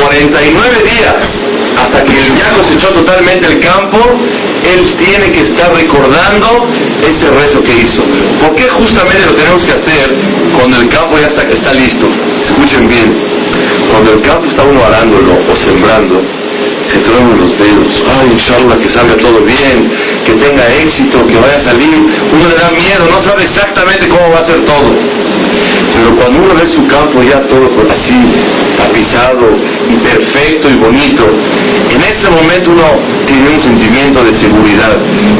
49 días hasta que el ya cosechó totalmente el campo, él tiene que estar recordando ese rezo que hizo. ¿Por qué justamente lo tenemos que hacer cuando el campo ya está, está listo? Escuchen bien, cuando el campo está uno arándolo o sembrando, se truenan los dedos. Ay, inshallah, que salga todo bien, que tenga éxito, que vaya a salir. Uno le da miedo, no sabe exactamente cómo va a ser todo. Pero cuando uno ve su campo ya todo así, tapizado y perfecto y bonito, en ese momento uno tiene un sentimiento de seguridad.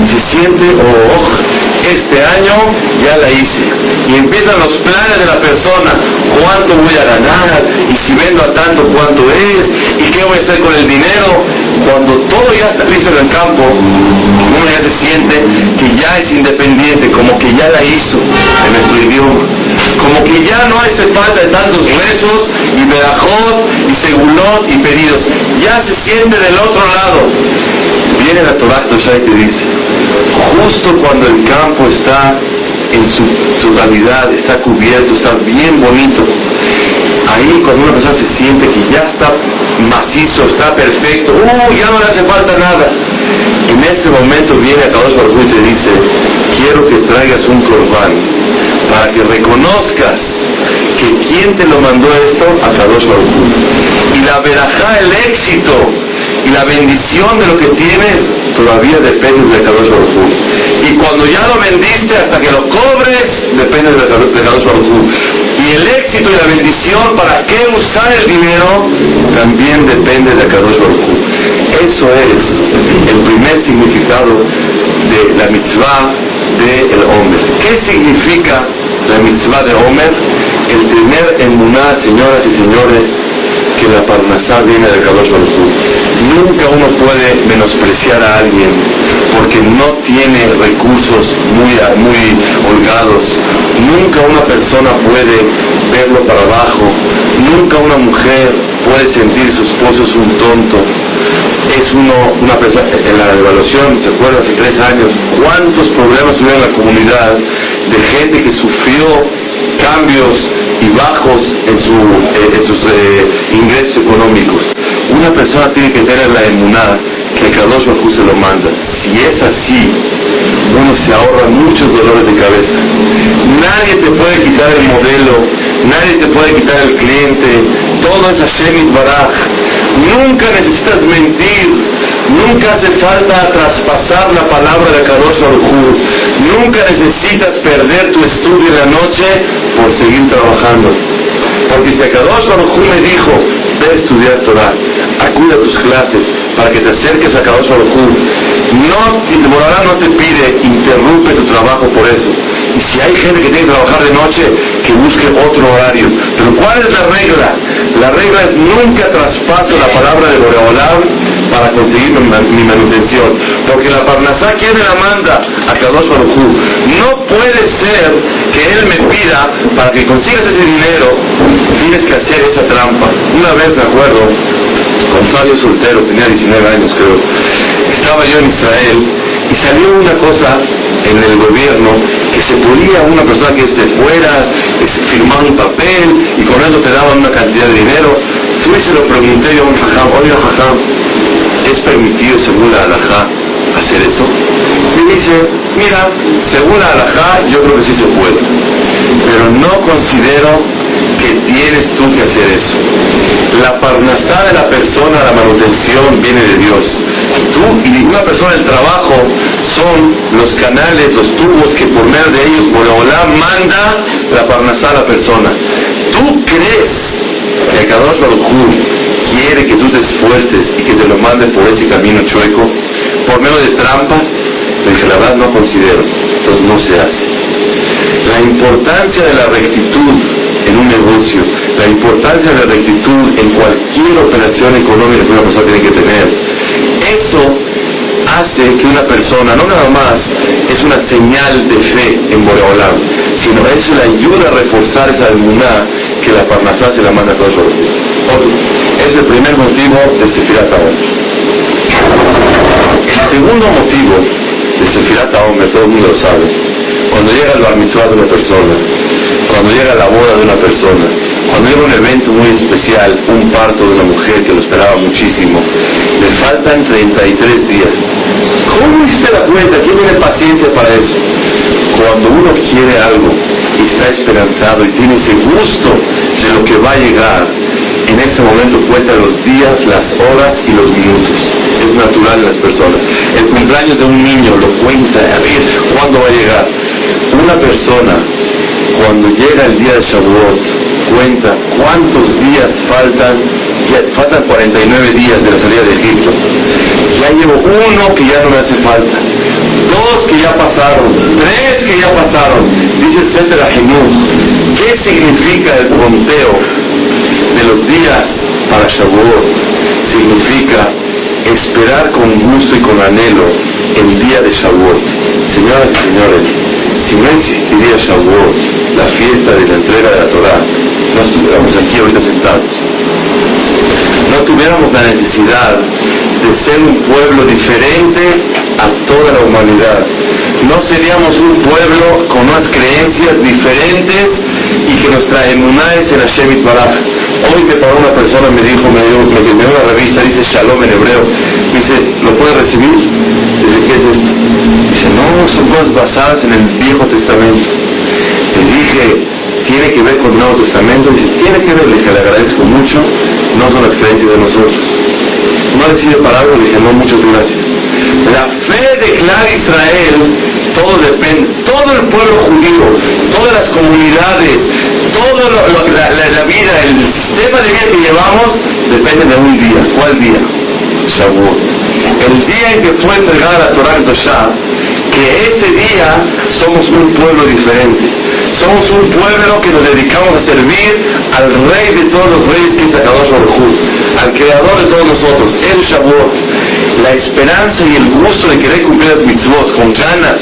Se siente, oh, este año ya la hice. Y empiezan los planes de la persona, cuánto voy a ganar, y si vendo a tanto, cuánto es, y qué voy a hacer con el dinero. Cuando todo ya está listo en el campo, uno ya se siente que ya es independiente, como que ya la hizo en nuestro idioma. Como que ya no hace falta de tantos rezos y verajot y segulot y pedidos. Ya se siente del otro lado. Viene la Torah y te dice, justo cuando el campo está en su totalidad, está cubierto, está bien bonito, ahí cuando una persona se siente que ya está macizo, está perfecto, ¡uh! ya no le hace falta nada. En ese momento viene a Kadosh Baruj y te dice, quiero que traigas un corbán para que reconozcas que quien te lo mandó esto, a Kadosh Baruj Y la verajá, el éxito y la bendición de lo que tienes, todavía depende de Kadosh Baruj Y cuando ya lo vendiste hasta que lo cobres, depende de Kadosh Baruj Y el éxito y la bendición para qué usar el dinero, también depende de Kadosh Baruj eso es el primer significado de la mitzvah del de hombre. ¿Qué significa la mitzvah de Homer? El primer emuná, señoras y señores, que la parnasá viene de Kadosh Baruj Nunca uno puede menospreciar a alguien porque no tiene recursos muy, muy holgados. Nunca una persona puede verlo para abajo. Nunca una mujer puede sentir su esposo es un tonto es uno, una persona, en la evaluación, se acuerda, hace tres años, cuántos problemas hubo en la comunidad de gente que sufrió cambios y bajos en, eh, sus eh, ingresos económicos. Una persona tiene que tener la emunada que Carlos Bajú se lo manda. Si es así, uno se ahorra muchos dolores de cabeza. Nadie te puede quitar el modelo, nadie te puede quitar el cliente, todo es Hashem Baraj. Nunca necesitas mentir, nunca hace falta traspasar la palabra de Kadosh Baruj Nunca necesitas perder tu estudio en la noche por seguir trabajando. Porque si Kadosh Baruj me dijo, ve a estudiar Torah, acude a tus clases para que te acerques a Kadosh Baruj no, Moralá no te pide, interrumpe tu trabajo por eso. Y si hay gente que tiene que trabajar de noche, que busque otro horario. Pero ¿cuál es la regla? La regla es nunca traspaso la palabra de Boreolam para conseguir mi, manutención. Porque la Parnasá, ¿quién la manda? A Kadosh Baruj No puede ser que él me pida, para que consigas ese dinero, tienes que hacer esa trampa. Una vez me acuerdo, con Fabio Soltero, tenía 19 años creo, estaba yo en Israel y salió una cosa en el gobierno que se podía una persona que esté fuera firmar un papel y con eso te daban una cantidad de dinero. Fui y se lo pregunté yo a un jajam, oye jajam, ¿es permitido según la alajá hacer eso? Y dice, mira, según la alajá yo creo que sí se puede, pero no considero que tienes tú que hacer eso. La parnasá de la persona, la manutención viene de Dios. Tú y una persona del trabajo son los canales, los tubos que por medio de ellos Boreolá manda la parnasá a la persona. ¿Tú crees que Kadosh Baruj quiere que tú te esfuerces y que te lo mande por ese camino chueco? Por medio de trampas, de la verdad no considero. Entonces no se hace. La importancia de la rectitud en un negocio, la importancia de la rectitud en cualquier operación económica que una persona tiene que tener, eso hace que una persona, no nada más es una señal de fe en Boreolam, sino eso le ayuda a reforzar esa emuná que la Parnasá se la manda a todos los días. Es el primer motivo de Sefirat El segundo motivo de Sefirat Hombre, todo el mundo lo sabe, cuando llega el bar de una persona, cuando llega la boda de una persona, cuando llega un evento muy especial, un parto de una mujer que lo esperaba muchísimo, le faltan 33 días. ¿Cómo hiciste la cuenta? ¿Quién tiene paciencia para eso? Cuando uno quiere algo y está esperanzado y tiene ese gusto de lo que va a llegar, en ese momento cuenta los días, las horas y los minutos. Es natural en las personas. El cumpleaños de un niño lo cuenta, a ver, ¿cuándo va a llegar? Una persona, cuando llega el día de Shavuot, cuenta cuántos días faltan, ya, faltan 49 días de la salida de Egipto. Ya llevo uno que ya no me hace falta, dos que ya pasaron, tres que ya pasaron. Dice el Sefer ¿qué significa el conteo de los días para Shavuot? Significa esperar con gusto y con anhelo el día de Shavuot. Señoras y señores, si no existiría Shavuot, la fiesta de la entrega de la Torah, no estuviéramos aquí ahorita sentados. No tuviéramos la necesidad de ser un pueblo diferente a toda la humanidad. No seríamos un pueblo con unas creencias diferentes y que nuestra emuná es el Hashem Baraj. Hoy me paró una persona, me dijo, me dio, me dio una revista, dice Shalom en hebreo. Dice, ¿lo puede recibir? Dice, ¿qué es esto? Dice, no, son cosas basadas en el Viejo Testamento. Le dije, ¿tiene que ver con el Nuevo Testamento? Dice, tiene que ver, le dije, le agradezco mucho, no son las creencias de nosotros. No le sirve para algo, le dije, no, muchas gracias. La fe de Clar Israel, todo depende, todo el pueblo judío, todas las comunidades, toda la, vida, el sistema de vida que llevamos, depende de un día. ¿Cuál día? Shavuot. El día en que fue entregada la Torah Doshah, que ese día somos un pueblo diferente. Somos un pueblo que nos dedicamos a servir al rey de todos los reyes que es Akadosh Baruj al creador de todos nosotros, el Shavuot. La esperanza y el gusto de querer cumplir las mitzvot con ganas.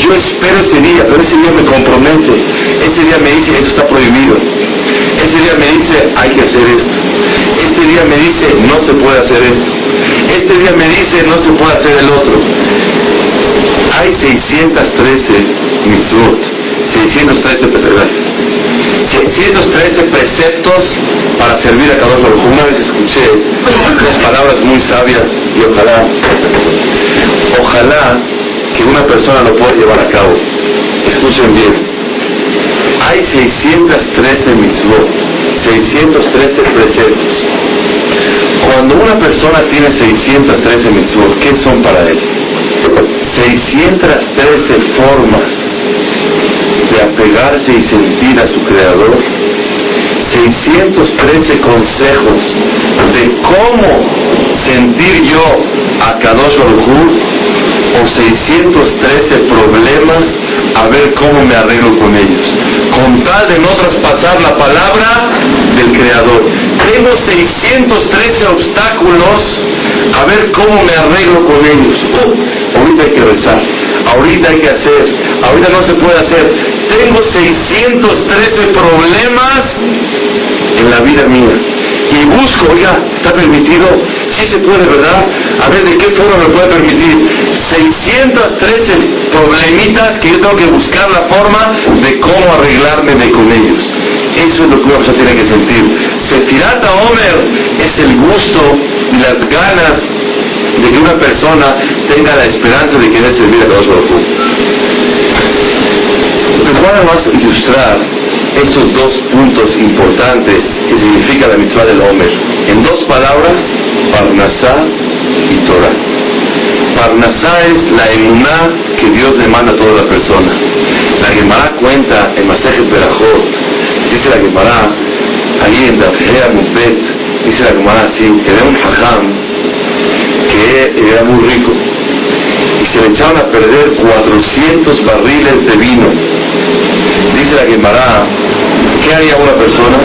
Yo espero ese día, pero ese día me compromete. Ese día me dice, esto está prohibido. Ese día me dice, hay que hacer esto. Este día me dice, no se puede hacer esto. Este día me dice, no se puede hacer el otro. Hay 613 mitzvot 613 preceptos. 613 preceptos para servir a cada uno. Una vez escuché unas palabras muy sabias y ojalá, ojalá que una persona lo pueda llevar a cabo. Escuchen bien. Hay 613 mitzvot, 613 preceptos. Cuando una persona tiene 613 mitzvot, ¿qué son para él? 613 formas de apegarse y sentir a su creador, 613 consejos de cómo sentir yo a Kadosh Baruj o 613 problemas a ver cómo me arreglo con ellos. Con tal de no traspasar la palabra del Creador. Tengo 613 obstáculos a ver cómo me arreglo con ellos. Uh, ahorita hay que rezar, ahorita hay que hacer, ahorita no se puede hacer. Tengo 613 problemas en la vida mía. Y busco, oiga, ¿está permitido? Sí se puede, ¿verdad? A ver, ¿de qué forma me puede permitir? 613 problemitas que yo tengo que buscar la forma de cómo arreglarme de con ellos. Eso es lo que una persona tiene que sentir. Sefirata Omer es el gusto y las ganas de que una persona tenga la esperanza de querer servir a los Les voy a más ilustrar estos dos puntos importantes que significa la mitzvah del Omer. En dos palabras, Parnasá y Torah. Parnasá es la emuná que Dios demanda a toda la persona. La Gemara cuenta en Masejet Berajot, dice la Gemara, ahí en Dafjea Mufet, dice la Gemara así, que era un hajam que era muy rico y se le echaron a perder 400 barriles de vino. Dice la Gemara, ¿qué haría una persona?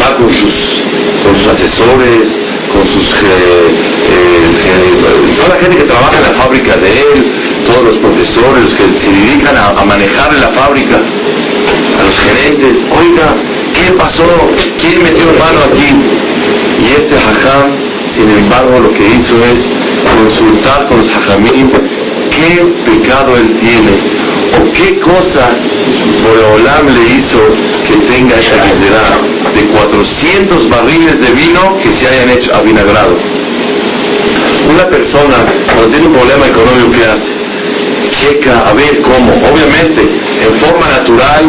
Va sus, con sus asesores, con sus eh, eh, toda la gente que trabaja en la fábrica de él, todos los profesores que se dedican a, manejar en la fábrica, a los gerentes, oiga, ¿qué pasó? ¿Quién metió mano aquí? Y este hajam, sin embargo, lo que hizo es consultar con los hajamim qué pecado él tiene o qué cosa por Olam le hizo que tenga esa necesidad de 400 barriles de vino que se hayan hecho avinagrado. Una persona cuando tiene un problema económico, ¿qué hace? Checa a ver cómo. Obviamente, en forma natural,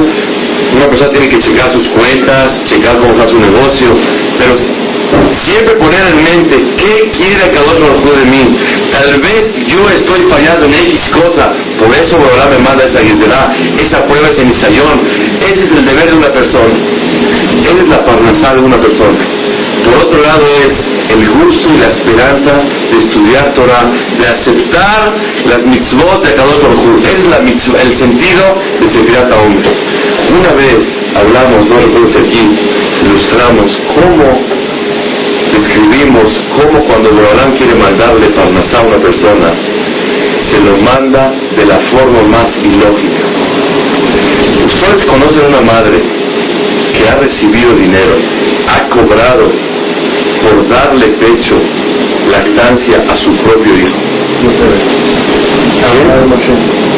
una persona tiene que checar sus cuentas, checar cómo está su negocio, pero siempre poner en mente qué quiere cada uno de mí. Tal vez yo estoy fallando en X cosa, por eso Borolá me manda esa guisera, esa prueba, ese misayón. Ese es el deber de una persona. Él es la parnasá de una persona. Por otro lado es el gusto y la esperanza de estudiar Torah, de aceptar las mitzvot de Kadosh Baruj Es la mitzvah, el sentido de Sefirat hombre. Una vez hablamos, no recuerdo aquí ilustramos cómo describimos cómo cuando Borolán quiere mandarle parnasá a una persona, se lo manda de la forma más ilógica. Ustedes conocen una madre que ha recibido dinero, ha cobrado por darle pecho, lactancia a su propio hijo.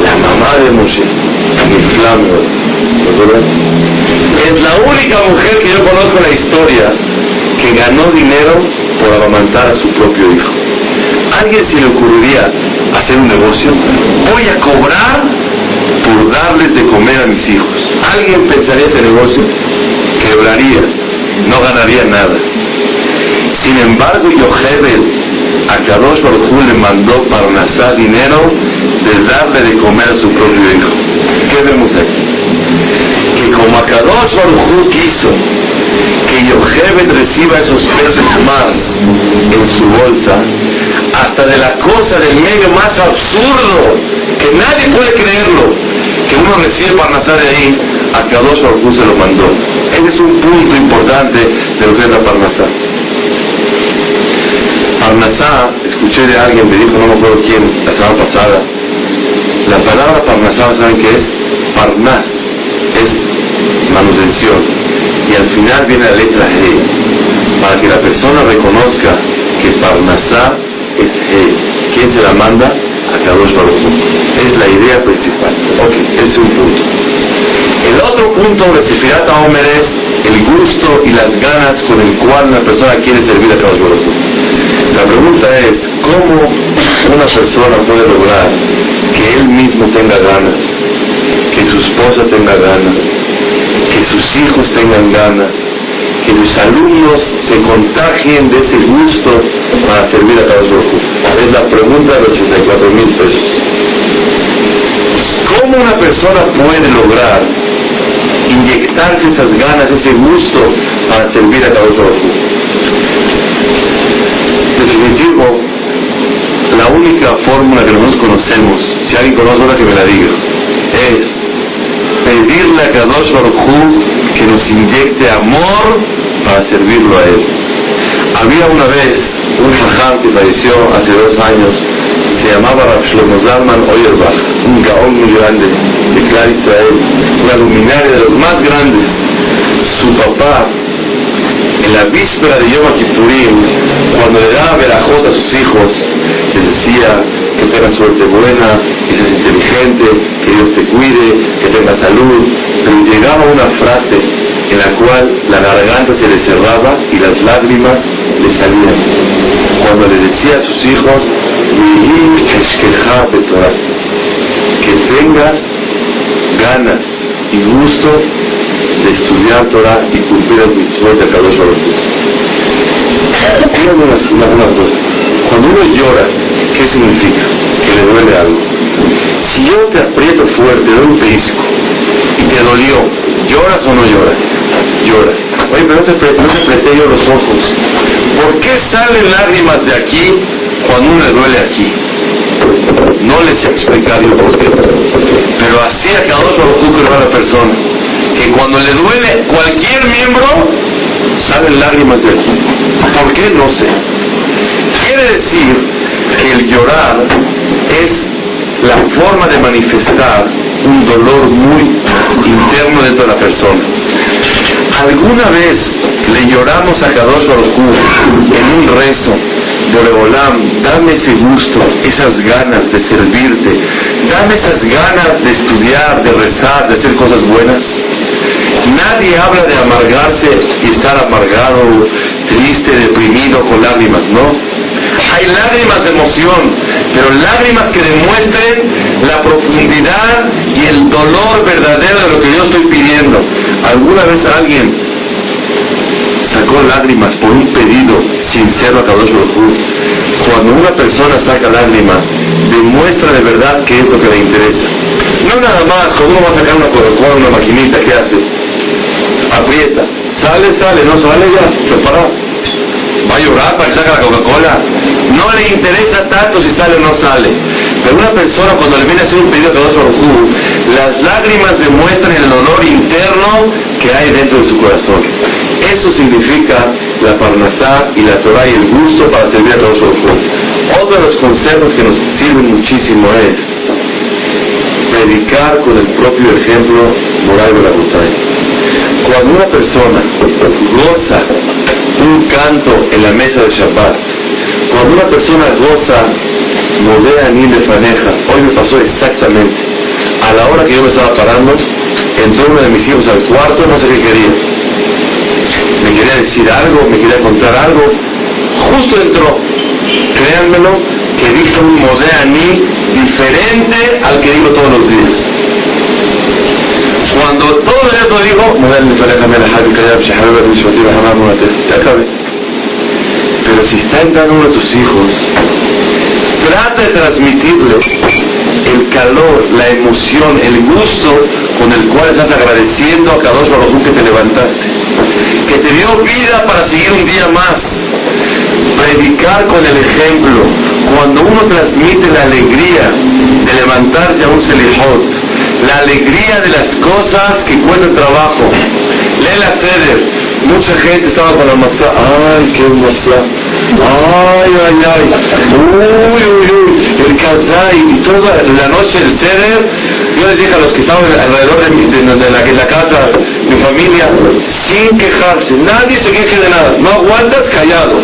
La mamá de Moshe, Es la única mujer que yo conozco en la historia que ganó dinero por amamantar a su propio hijo. ¿Alguien se le ocurriría hacer un negocio? Voy a cobrar por darles de comer a mis hijos. ¿Alguien pensaría ese negocio? Quebraría, no ganaría nada. Sin embargo, Yochebed, a Kadosh Baruj le mandó para Nasá dinero de darle de comer a su propio hijo. ¿Qué vemos aquí? Que como a Kadosh Baruj quiso que Yochebed reciba esos pesos más en su bolsa, hasta de la cosa del medio más absurdo, que nadie puede creerlo, que uno recibe Parnasá de ahí, a Kadosh Baruj se lo mandó. Ese es un punto importante de lo que es la Parnasá. Parnasá, escuché de alguien, me dijo, no me acuerdo quién, la semana pasada, la palabra Parnasá, ¿saben qué es? Parnas, es manutención. Y al final viene la letra G, para que la persona reconozca que Parnasá es G. ¿Quién se la manda? A Kadosh Baruch Es la idea principal. Ok, ese es un punto. El otro punto de Sefirata Omer es el gusto y las ganas con el cual una persona quiere servir a Kadosh Baruch La pregunta es, ¿cómo una persona puede lograr que él mismo tenga ganas, que su esposa tenga ganas, que sus hijos tengan ganas, que sus alumnos se contagien de ese gusto para servir a Kadosh Baruch Es la pregunta de los 84 mil pesos. ¿Cómo una persona puede lograr inyectarse esas ganas, ese gusto para servir a Kadosh Baruj Definitivo, la única fórmula que nosotros conocemos, si alguien conoce una que me la diga, es pedirle a Kadosh Baruj que nos inyecte amor para servirlo a él. Había una vez un jajam que falleció hace dos años, se llamaba Rav Shlomo Zalman Oyerbach, un gaón muy grande de Clar Israel, una luminaria de los más grandes. Su papá, en la víspera de Yom Kippurim, cuando le daba verajot a sus hijos, les decía que tenga suerte buena, que seas inteligente, que Dios te cuide, que tenga salud, pero llegaba una frase en la cual la garganta se le cerraba y las lágrimas le salían. Cuando le decía a sus hijos, que tengas ganas y gusto de estudiar Torah y cumplir las mitzvot de Kadosh Baruch una, una, cosa. Cuando uno llora, ¿qué significa? Que le duele algo. Si yo te aprieto fuerte, doy un pellizco y te dolió, ¿lloras o no lloras? Lloras. Oye, pero no te, no te apreté yo los ojos. ¿Por qué salen lágrimas de aquí cuando uno le duele aquí? No les sé explicar yo por qué. Pero así a cada que a la persona. Que cuando le duele cualquier miembro, salen lágrimas de aquí. ¿Por qué? No sé. Quiere decir que el llorar es la forma de manifestar un dolor muy interno dentro de la persona. ¿Alguna vez le lloramos a Kadosh Baruj en un rezo? Boreolam, dame ese gusto, esas ganas de servirte, dame esas ganas de estudiar, de rezar, de hacer cosas buenas. Nadie habla de amargarse y estar amargado, triste, deprimido, con lágrimas, no. Hay lágrimas de emoción, pero lágrimas que demuestren la profundidad y el dolor verdadero de lo que yo estoy pidiendo. ¿Alguna vez alguien sacó lágrimas por un pedido sincero a Kadosh Baruj Cuando una persona saca lágrimas, demuestra de verdad qué es lo que le interesa. No nada más, cuando uno va a sacar una Coca-Cola, una maquinita, ¿qué hace? Aprieta. Sale, sale, no sale ya, se para. Va a llorar para que saque la Coca-Cola. No le interesa tanto si sale o no sale. Pero una persona cuando le viene a hacer un pedido a Kadosh Baruj las lágrimas demuestran el dolor interno que hay dentro de su corazón. Eso significa la parnasá y la Torah y el gusto para servir a todos los Otro de los consejos que nos sirven muchísimo es predicar con el propio ejemplo moral de la montaña. Cuando una persona goza un canto en la mesa de Shabbat, cuando una persona goza modea ni de faneja, hoy me pasó exactamente, a la hora que yo me estaba parando, entró uno de mis hijos al cuarto, no sé qué quería me quería decir algo, me quería contar algo. Justo entró, créanmelo, que dijo un mí diferente al que digo todos los días. Cuando todo eso dijo, acabé. Pero si está entrando uno de tus hijos, trata de transmitirle el calor, la emoción, el gusto con el cual estás agradeciendo a Kadosh Baruj que te levantaste, que te dio vida para seguir un día más. Predicar con el ejemplo, cuando uno transmite la alegría de levantarse a un selihot, la alegría de las cosas que cuestan trabajo. Lee la seder, mucha gente estaba con la masa, ay, qué masa, ay, ay, ay, uy, uy, uy, el kazay, y toda la noche el ceder, yo les dije a los que estaban alrededor de, mi, de, la, la, casa, mi familia, sin quejarse, nadie se queje de nada, no aguantas callado,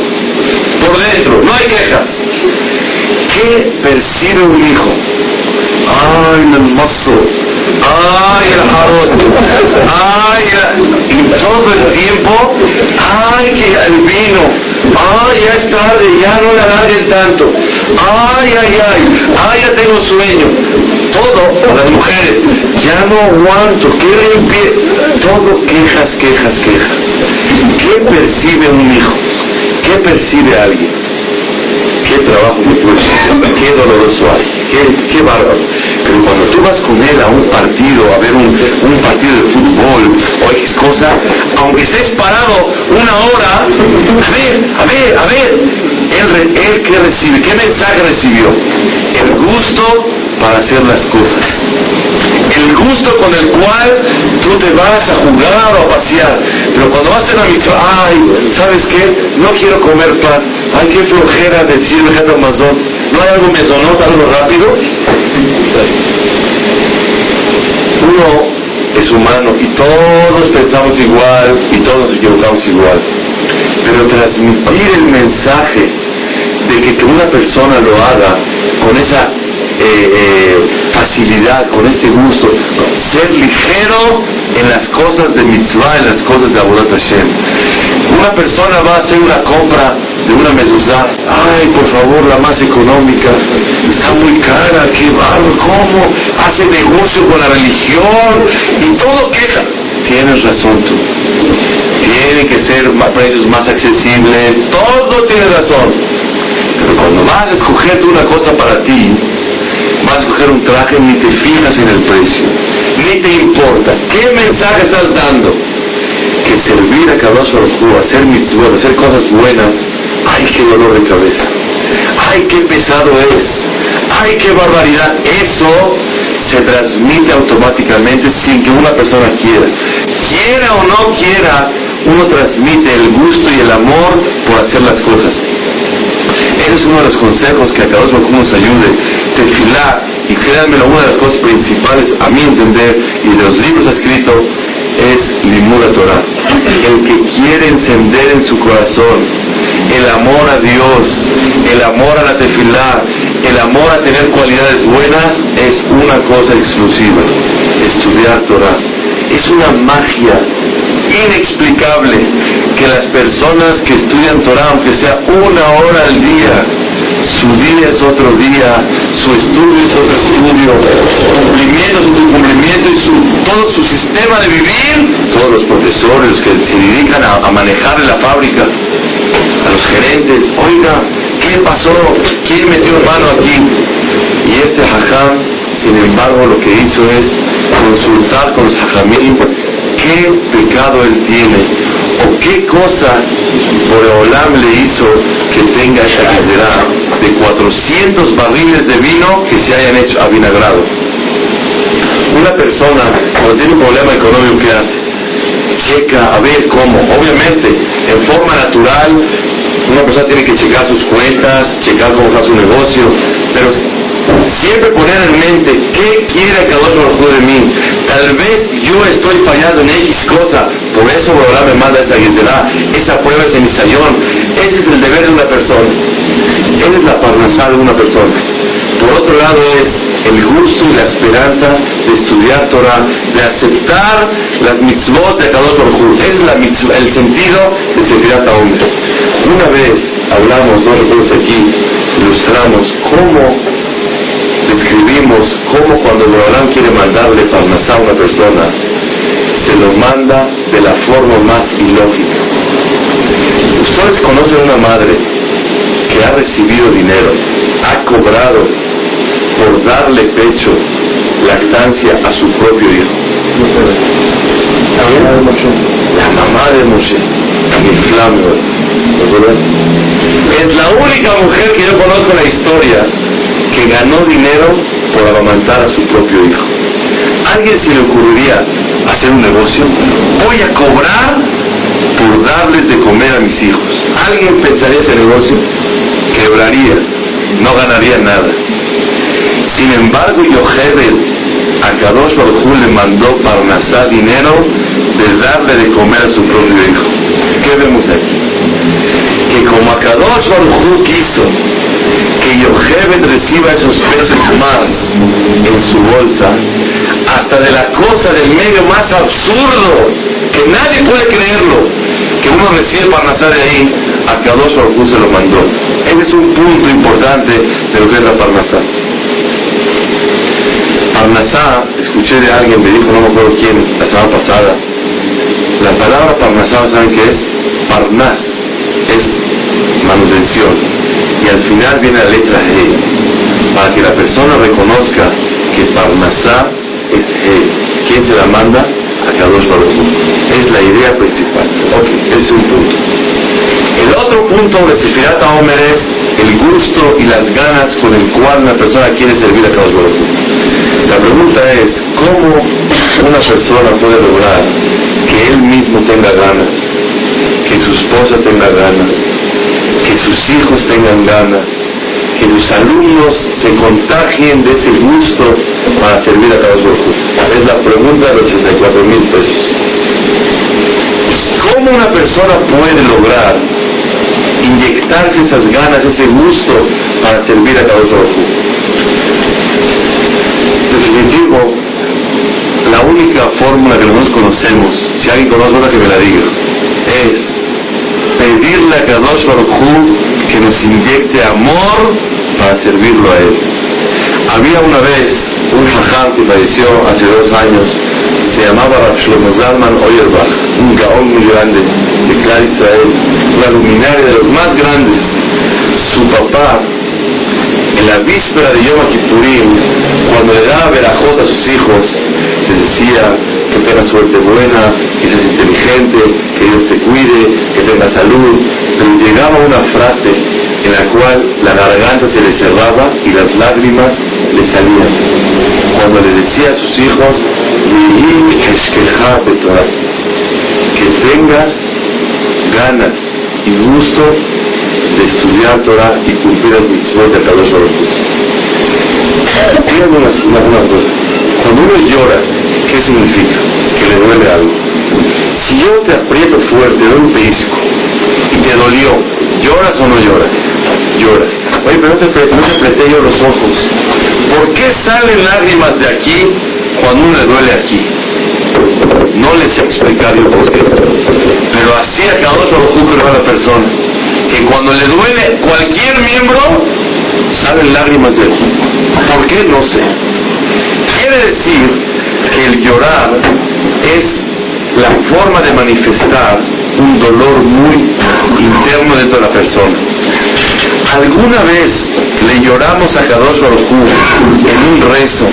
por dentro, no hay quejas. ¿Qué percibe un hijo? Ay, el mozo, ay, el arroz, ay, y todo el tiempo, ay, que el vino, ay, ya es tarde, ya no le alarguen tanto, ay, ay, ay, ay, ya tengo sueño, todo, las mujeres, ya no aguanto, que limpie, todo quejas, quejas, quejas. ¿Qué percibe un hijo? ¿Qué percibe alguien? Qué trabajo me cuesta, qué doloroso hay, qué, qué bárbaro. Pero cuando tú vas con él a un partido, a ver un, un partido de fútbol o X cosa, aunque estés parado una hora, a ver, a ver, a ver, él, él qué recibe, qué mensaje recibió, el gusto para hacer las cosas. El gusto con el cual tú te vas a jugar o a pasear. Pero cuando vas a la mitzvah, ay, ¿sabes qué? No quiero comer pan. Ay, qué flojera de decir Amazon. ¿No hay algo mesonot, algo rápido? Uno es humano y todos pensamos igual y todos nos equivocamos igual. Pero transmitir el mensaje de que, que una persona lo haga con esa eh, eh, facilidad, con ese gusto, ser ligero en las cosas de mitzvah, en las cosas de Abodat Hashem. Una persona va a hacer una compra de una mezuzá, ay, por favor, la más económica, está muy cara, qué barro, ¿cómo? Hace negocio con la religión y todo queja. Tienes razón tú. Tiene que ser precios más accesibles, todo tiene razón. Pero cuando vas a escoger una cosa para ti, vas a escoger un traje, ni te fijas en el precio, ni te importa. ¿Qué mensaje estás dando? Que servir a Kadosh Baruj hacer mitzvot, hacer cosas buenas, ¡ay, qué dolor de cabeza! ¡Ay, qué pesado es! ¡Ay, qué barbaridad! Eso se transmite automáticamente sin que una persona quiera. Quiera o no quiera, uno transmite el gusto y el amor por hacer las cosas. Ese es uno de los consejos que a Kadosh Baruj nos ayude tefilá, y créanme, una de las cosas principales, a mi entender, y de los libros escritos, es Limura Torah. El que quiere encender en su corazón el amor a Dios, el amor a la tefilá, el amor a tener cualidades buenas, es una cosa exclusiva, estudiar Torah. Es una magia inexplicable que las personas que estudian Torah, aunque sea una hora al día, su día es otro día, su estudio es otro estudio, su cumplimiento es otro cumplimiento y su, todo su sistema de vivir, todos los profesores que se dedican a, a manejar la fábrica, a los gerentes, oiga, ¿qué pasó? ¿Quién metió mano aquí? Y este hajam, sin embargo, lo que hizo es consultar con los hajamim qué pecado él tiene o qué cosa Boreolam le hizo que tenga esa cantidad de 400 barriles de vino que se hayan hecho avinagrado. Una persona cuando tiene un problema económico, ¿qué hace? Checa a ver cómo. Obviamente, en forma natural, una persona tiene que checar sus cuentas, checar cómo está su negocio, pero siempre poner en mente qué quiere cada uno de mí. Tal vez yo estoy fallando en X cosa, por eso Borolá me manda esa guisera, esa prueba, ese misayón. Ese es el deber de una persona. Esa es la parnasá de una persona. Por otro lado es el gusto y la esperanza de estudiar Torah, de aceptar las mitzvot de Kadosh Baruj Es la el sentido de Sefirat Hombre. Una vez hablamos, no recuerdo aquí, ilustramos cómo describimos cómo cuando Borolán quiere mandarle parnasá a una persona, se lo manda de la forma más ilógica. Ustedes conocen una madre que ha recibido dinero, ha cobrado por darle pecho, lactancia a su propio hijo. La mamá de Moshe, Es la única mujer que yo conozco en la historia que ganó dinero por amamantar a su propio hijo. ¿Alguien se le ocurriría hacer un negocio? Voy a cobrar por darles de comer a mis hijos. ¿Alguien pensaría ese negocio? Quebraría, no ganaría nada. Sin embargo, Yochebed a Kadosh Baruj le mandó Parnasá dinero de darle de comer a su propio hijo. ¿Qué vemos aquí? Que como a Kadosh Baruj quiso que Yochebed reciba esos pesos más en su bolsa, hasta de la cosa del medio más absurdo, que nadie puede creerlo, que uno recibe Parnasá de ahí, a Kadosh Baruj se lo mandó. Ese es un punto importante de lo que es la Parnasá. Parnasá, escuché de alguien, me dijo, no me acuerdo quién, la semana pasada, la palabra Parnasá, ¿saben qué es? Parnas, es manutención y al final viene la letra G, para que la persona reconozca que Parnasá es G. ¿Quién se la manda? A Kadosh Baruch Es la idea principal. Ok, es un punto. El otro punto de Sefirata Omer es el gusto y las ganas con el cual una persona quiere servir a Kadosh La pregunta es, ¿cómo una persona puede lograr que él mismo tenga ganas, que su esposa tenga ganas, que sus hijos tengan ganas, que sus alumnos se contagien de ese gusto para servir a uno. Es la pregunta de los 64 mil pesos. ¿Cómo una persona puede lograr inyectarse esas ganas, ese gusto para servir a cada uno? Definitivo, la única fórmula que nosotros conocemos, si alguien conoce una que me la diga, es pedirle a Kadosh Baruj que nos inyecte amor para servirlo a Él. Había una vez un jajam que falleció hace dos años, se llamaba Rav Shlomo Zalman Oyerbach, un gaón muy grande de Israel, una luminaria de los más grandes. Su papá, en la víspera de Yom Kippurim, cuando le daba verajot a sus hijos, les decía que tenga suerte buena, que seas inteligente, que Dios te cuide, que tenga salud, pero llegaba una frase en la cual la garganta se le cerraba y las lágrimas le salían. Cuando le decía a sus hijos, que tengas ganas y gusto de estudiar Torah y cumplir las mitzvot de Kadosh Baruch Díganme una, una cosa, cuando uno llora, ¿qué significa? Que le duele algo. Si yo te aprieto fuerte, doy un pellizco y te dolió, ¿lloras o no lloras? Lloras. Oye, pero no te, no te apreté yo los ojos. ¿Por qué salen lágrimas de aquí cuando uno le duele aquí? No les sé explicar yo por qué. Pero así a cada uno creó a la persona. Que cuando le duele cualquier miembro, salen lágrimas de él. ¿Por qué? No sé. Quiere decir que el llorar es la forma de manifestar un dolor muy interno dentro de la persona. ¿Alguna vez le lloramos a Kadosh Baruj en un rezo?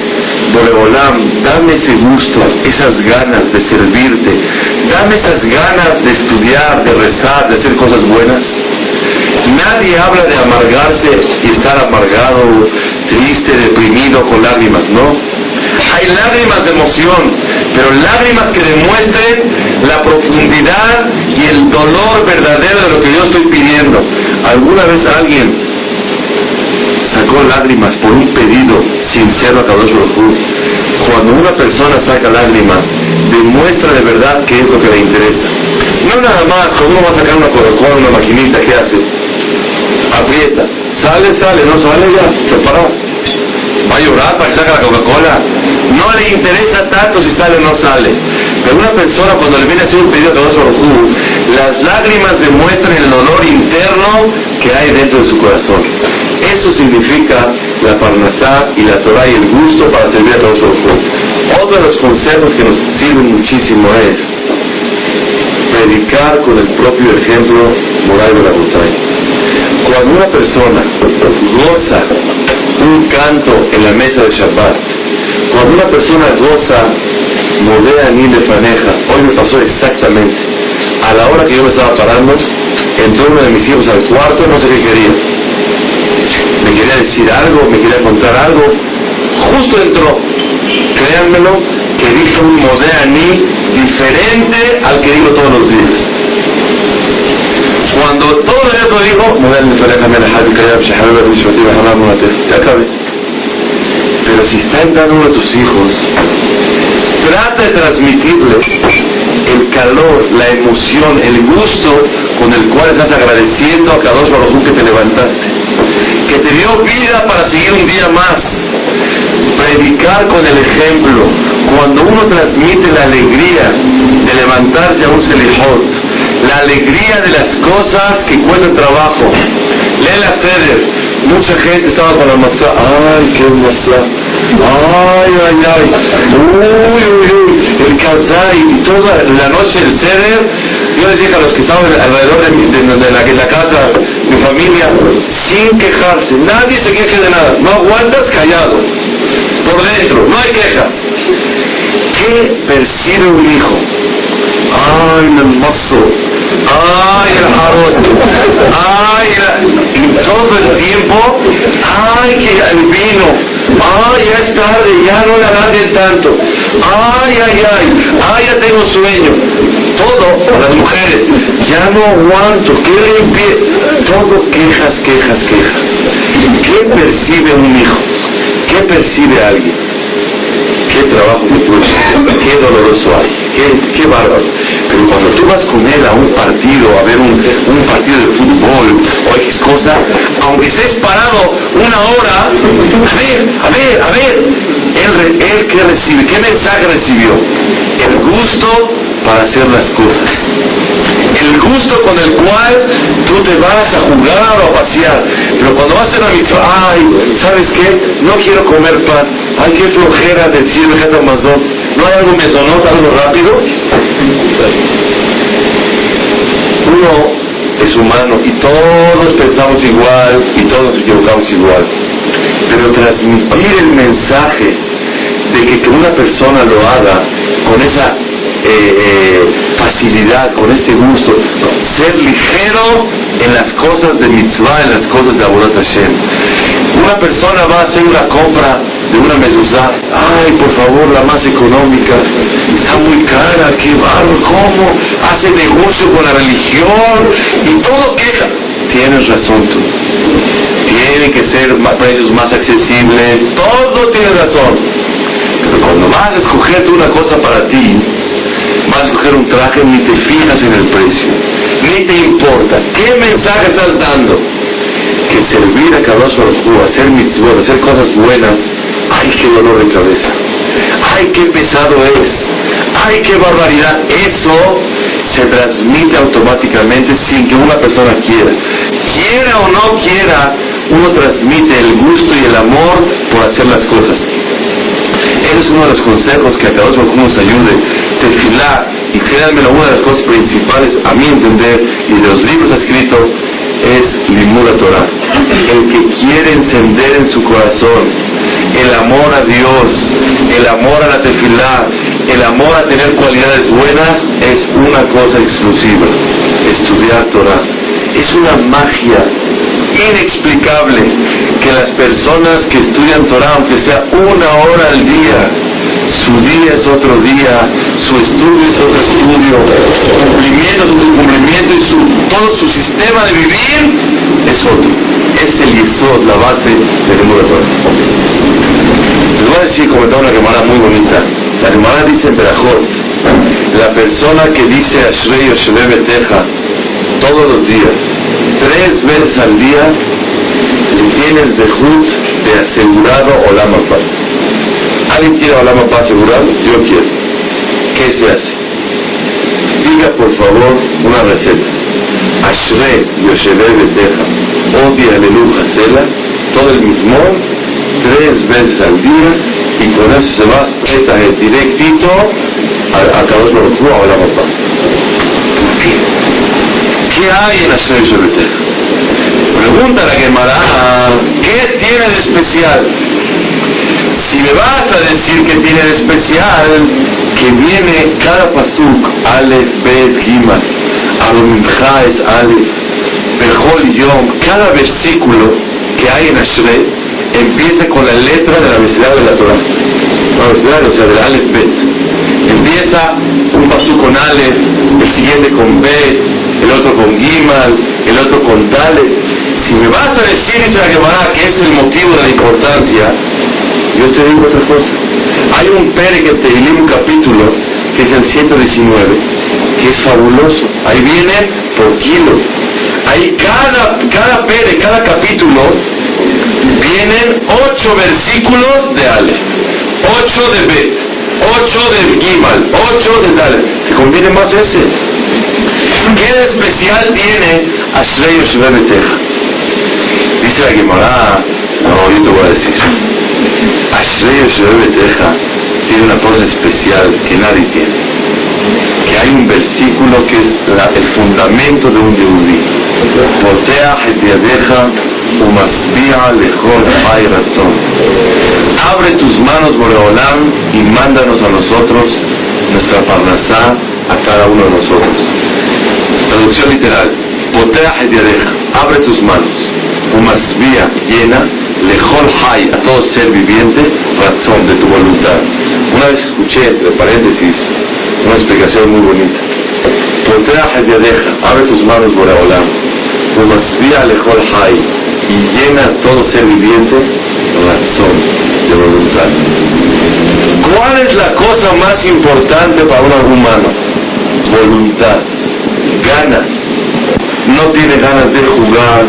Boreolam, dame ese gusto, esas ganas de servirte, dame esas ganas de estudiar, de rezar, de hacer cosas buenas. Nadie habla de amargarse y estar amargado, triste, deprimido, con lágrimas, no. Hay lágrimas de emoción, pero lágrimas que demuestren la profundidad y el dolor verdadero de lo que yo estoy pidiendo. ¿Alguna vez alguien sacó lágrimas por un pedido sincero a Kadosh Baruj Cuando una persona saca lágrimas, demuestra de verdad qué es lo que le interesa. No nada más, cuando uno va a sacar una Coca-Cola, una maquinita, ¿qué hace? Aprieta. Sale, sale, no sale ya, se paró. Va a llorar para que saque la Coca-Cola. No le interesa tanto si sale o no sale. Pero una persona cuando le viene a hacer un pedido a Kadosh Baruj las lágrimas demuestran el dolor interno que hay dentro de su corazón. Eso significa la parnasá y la Torah y el gusto para servir a todos los Otro de los consejos que nos sirven muchísimo es predicar con el propio ejemplo moral de la montaña. Cuando una persona goza un canto en la mesa de Shabbat, cuando una persona goza modea ni le faneja, hoy me pasó exactamente. A la hora que yo me estaba parando, entró uno de mis hijos al cuarto, no sé qué quería me quería decir algo, me quería contar algo. Justo entró, créanmelo, que dijo un Modeani diferente al que digo todos los días. Cuando todos los días lo dijo, ya acabé. Pero si está entrando uno de tus hijos, trata de transmitirles el calor, la emoción, el gusto con el cual estás agradeciendo a Kadosh Baruj que te levantaste que te dio vida para seguir un día más. Predicar con el ejemplo. Cuando uno transmite la alegría de levantarse a un selijot, la alegría de las cosas que cuestan trabajo. Lee la Feder. Mucha gente estaba con la masa. Ay, qué masa. Ay, ay, ay. Uy, uy, uy. El casay y toda la noche el ceder. Yo les dije a los que estaban alrededor de, la, la casa mi familia, sin quejarse. Nadie se queje de nada. No aguantas callado. Por dentro, no hay quejas. ¿Qué percibe un hijo? Ay, el mozo. Ay, el arroz. Ay, todo el tiempo. Ay, que el vino. Ay, ya es tarde, ya no le agarren tanto. Ay, ay, ay. Ay, ya tengo sueño. Todo, las mujeres. Ya no aguanto. ¿Qué limpie? Todo quejas, quejas, quejas. ¿Qué percibe un hijo? ¿Qué percibe alguien? qué trabajo que tuve, qué doloroso hay, qué, qué bárbaro. Pero cuando tú vas con él a un partido, a ver un, partido de fútbol o X cosa, aunque estés parado una hora, a ver, a ver, a ver, él, él qué recibe, qué mensaje recibió, el gusto para hacer las cosas. El gusto con el cual tú te vas a jugar o a pasear. Pero cuando vas a la mitzvah, ay, ¿sabes qué? No quiero comer pan. Ay, qué flojera decir Mazón. ¿No hay algo mesonota, algo rápido? Uno es humano y todos pensamos igual y todos nos igual. Pero transmitir el mensaje de que, que una persona lo haga con esa eh, facilidad, con ese gusto, ser ligero en las cosas de mitzvah, en las cosas de Abulat Hashem. Una persona va a hacer una compra de una mezuzá, ay, por favor, la más económica, está muy cara, qué barro, ¿cómo? Hace negocio con la religión y todo queja. Tienes razón tú. Tiene que ser precios más accesibles, todo tiene razón. Pero cuando vas a escoger una cosa para ti, vas a escoger un traje, ni te fijas en el precio, ni te importa. ¿Qué mensaje estás dando? Que servir a Kadosh Baruj hacer mitzvot, hacer cosas buenas, ay, qué dolor de cabeza. ¡Ay, qué pesado es! ¡Ay, qué barbaridad! Eso se transmite automáticamente sin que una persona quiera. Quiera o no quiera, uno transmite el gusto y el amor por hacer las cosas. Ese es uno de los consejos que a todos nos ayude. Tefilá, y créanme, una de las cosas principales, a mi entender, y de los libros escritos, es Limura Torah. El que quiere encender en su corazón el amor a Dios, el amor a la tefilá, el amor a tener cualidades buenas, es una cosa exclusiva. Estudiar Torah. Es una magia inexplicable que las personas que estudian Torah, aunque sea una hora al día, su día es otro día, su estudio es otro estudio, su cumplimiento es otro cumplimiento y su, todo su sistema de vivir es otro. Es el yesod, la base del mundo Torah. Les voy a decir, comentar una Gemara muy bonita. La Gemara dice en Berajot, la persona que dice Ashrei Yoshebe Beteja todos los días, tres veces al día, le tiene el dejut de asegurado Olam ¿Alguien quiere Olam para asegurado? Yo quiero. ¿Qué se hace? Diga por favor una receta. Ashre Yoshebe Beteja, Odi Alelu Hasela, todo el mismo, tres veces al día, y con eso se va a directito a, a Kadosh Baruch Hu, a Olam ¿Qué? ¿Qué hay en la Beteja? Pregunta la Gemara, ¿qué tiene de especial? Si me vas a decir que tiene de especial, que viene cada pasuk, Aleph, Bet, Gimal, Arumimcha es Aleph, Bejol Yom, cada versículo que hay en Ashre empieza con la letra de la velocidad de la Torah. La o sea, del Aleph Bet. Empieza un pasuk con Aleph, el siguiente con Bet, el otro con Gimal, el otro con Dalet. Si me vas a decir, Gemara, que es el motivo de la importancia, yo te digo otra cosa. Hay un que te un capítulo, que es el 119, que es fabuloso. Ahí viene por kilo. Ahí cada, cada Pere, cada capítulo, vienen ocho versículos de Ale, ocho de Bet, ocho de Gimal, ocho de Dalet. ¿Te conviene más ese? ¿Qué de especial tiene Ashrei Yoshua? Dice la Gemara, no, yo te voy a decir. Ashrei Yoshua Beteja tiene una cosa especial que nadie tiene. Que hay un versículo que es el fundamento de un umasbia razón. Abre tus manos, Boreolam, y mándanos a nosotros nuestra parnasá a cada uno de nosotros. Traducción literal. Potea abre tus manos. Umasvía, llena, lejol hay, a todo ser viviente, razón de tu voluntad. Una vez escuché, entre paréntesis, una explicación muy bonita. Potea abre tus manos, Boreolam. Umasvía, lejol hay, y llena todo ser viviente, razón de voluntad. ¿Cuál es la cosa más importante para un humano? voluntad, ganas. No tiene ganas de jugar,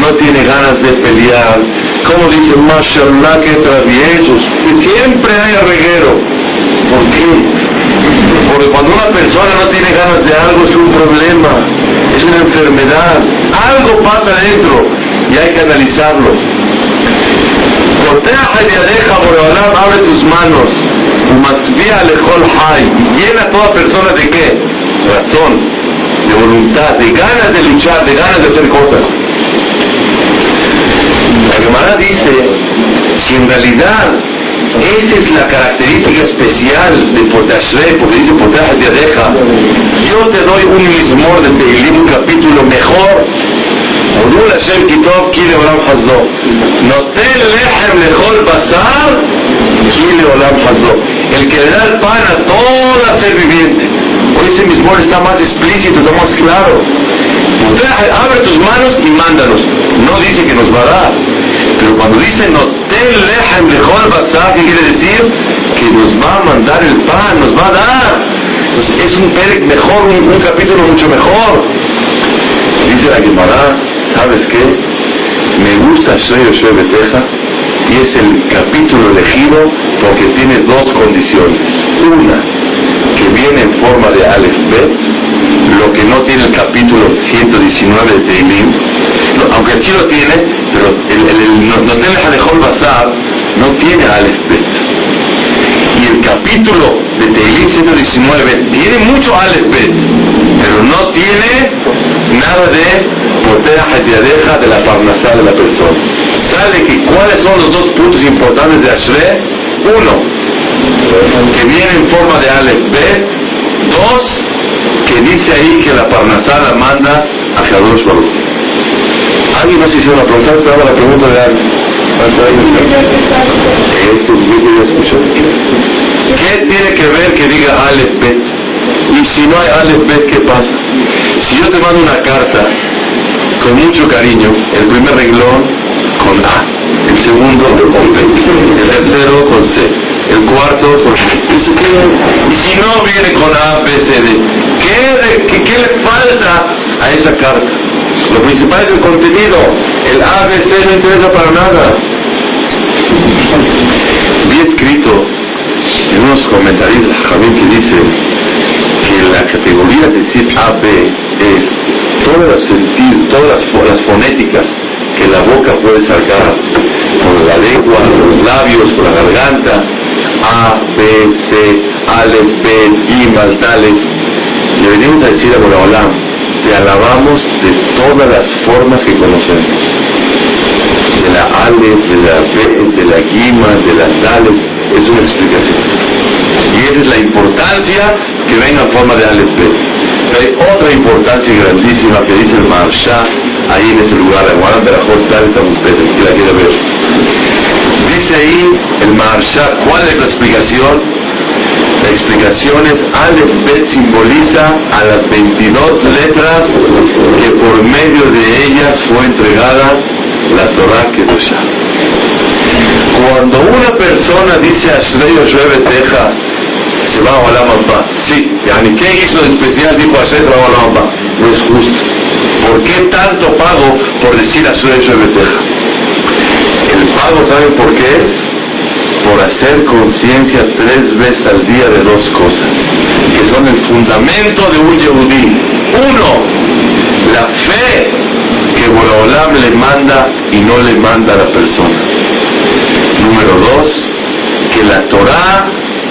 no tiene ganas de pelear. Como dice Mashallah, que traviesos. Siempre hay reguero. ¿Por qué? Porque cuando una persona no tiene ganas de algo es un problema, es una enfermedad. Algo pasa dentro y hay que analizarlo. Corteja y por abre tus manos. Y llena a toda persona de qué? razón, de voluntad, de ganas de luchar, de ganas de hacer cosas. La Gemara dice, si en realidad esa es la característica especial de Potashre, porque dice Potash te deja, yo te doy un mismor de Teilim, un capítulo mejor. Odul Hashem Kitov Kile Olam Hazdo. Notel Lechem Lechol Basar Kile Olam Hazdo. El que le da el pan a toda ser viviente. Hoy ese mismo está más explícito, está más claro. Abre tus manos y mándanos. No dice que nos va a dar. Pero cuando dice no te ¿qué quiere decir? Que nos va a mandar el pan, nos va a dar. Entonces es un perec mejor, un, capítulo mucho mejor. Dice la Gemara, ¿sabes qué? Me gusta Shey Beteja y es el capítulo elegido porque tiene dos condiciones. Una, que viene en forma de Aleph Bet, lo que no tiene el capítulo 119 de Teilim, aunque aquí lo tiene, pero el, el, el, no, no tiene Jalejol Bazar, no tiene Aleph Bet. Y el capítulo de Teilim 119 tiene mucho Aleph Bet, pero no tiene nada de deja de la parnasá de la persona. Sale que cuáles son los dos puntos importantes de Ashre. Uno, que viene en forma de Aleph Bet. Dos, que dice ahí que la parnasá la manda a Kadosh Baruch. ¿Alguien nos hizo una pregunta? Esperaba la pregunta de alguien. ¿Qué tiene que ver que diga Aleph Bet? Y si no hay Aleph Bet, ¿qué pasa? Si yo te mando una carta con mucho cariño, el primer reglón con A, el segundo con B, el tercero con C, el cuarto con Y si no viene con A, B, C, ¿qué, qué, qué le falta a esa carta? Lo principal es el contenido, el A, no interesa para nada. Vi escrito en unos comentarios Javier que dice que la categoría de decir A, B es todos los sentidos, todas las, fonéticas que la boca puede sacar con la lengua, los labios, con la garganta, A, B, C, Ale, B, Gimal, Tales, le venimos a decir a Boraholam, te alabamos de todas las formas que conocemos. De la Ale, de la B, de la Gima, de la Tales, es una explicación. Y esa es la importancia que venga en forma de Ale, B hay otra importancia grandísima que dice el Marsha ahí en ese lugar, la Guarán de la ustedes, que la quiere ver. Dice ahí el ¿cuál es la explicación? La explicación es Aleph Bet simboliza a las 22 letras que por medio de ellas fue entregada la Torah Kedusha. Cuando una persona dice Ashrei Yoshua Teja, se va a la mamá. Sí, yani, ¿qué hizo de especial? Dijo Hashem se va a la mamá. No es justo. ¿Por qué tanto pago por decir a su hecho de Beteja? El pago, ¿saben por qué es? Por hacer conciencia tres veces al día de dos cosas, que son el fundamento de un yehudí. Uno, la fe que Boraholam le manda y no le manda a la persona. Número dos, que la Torah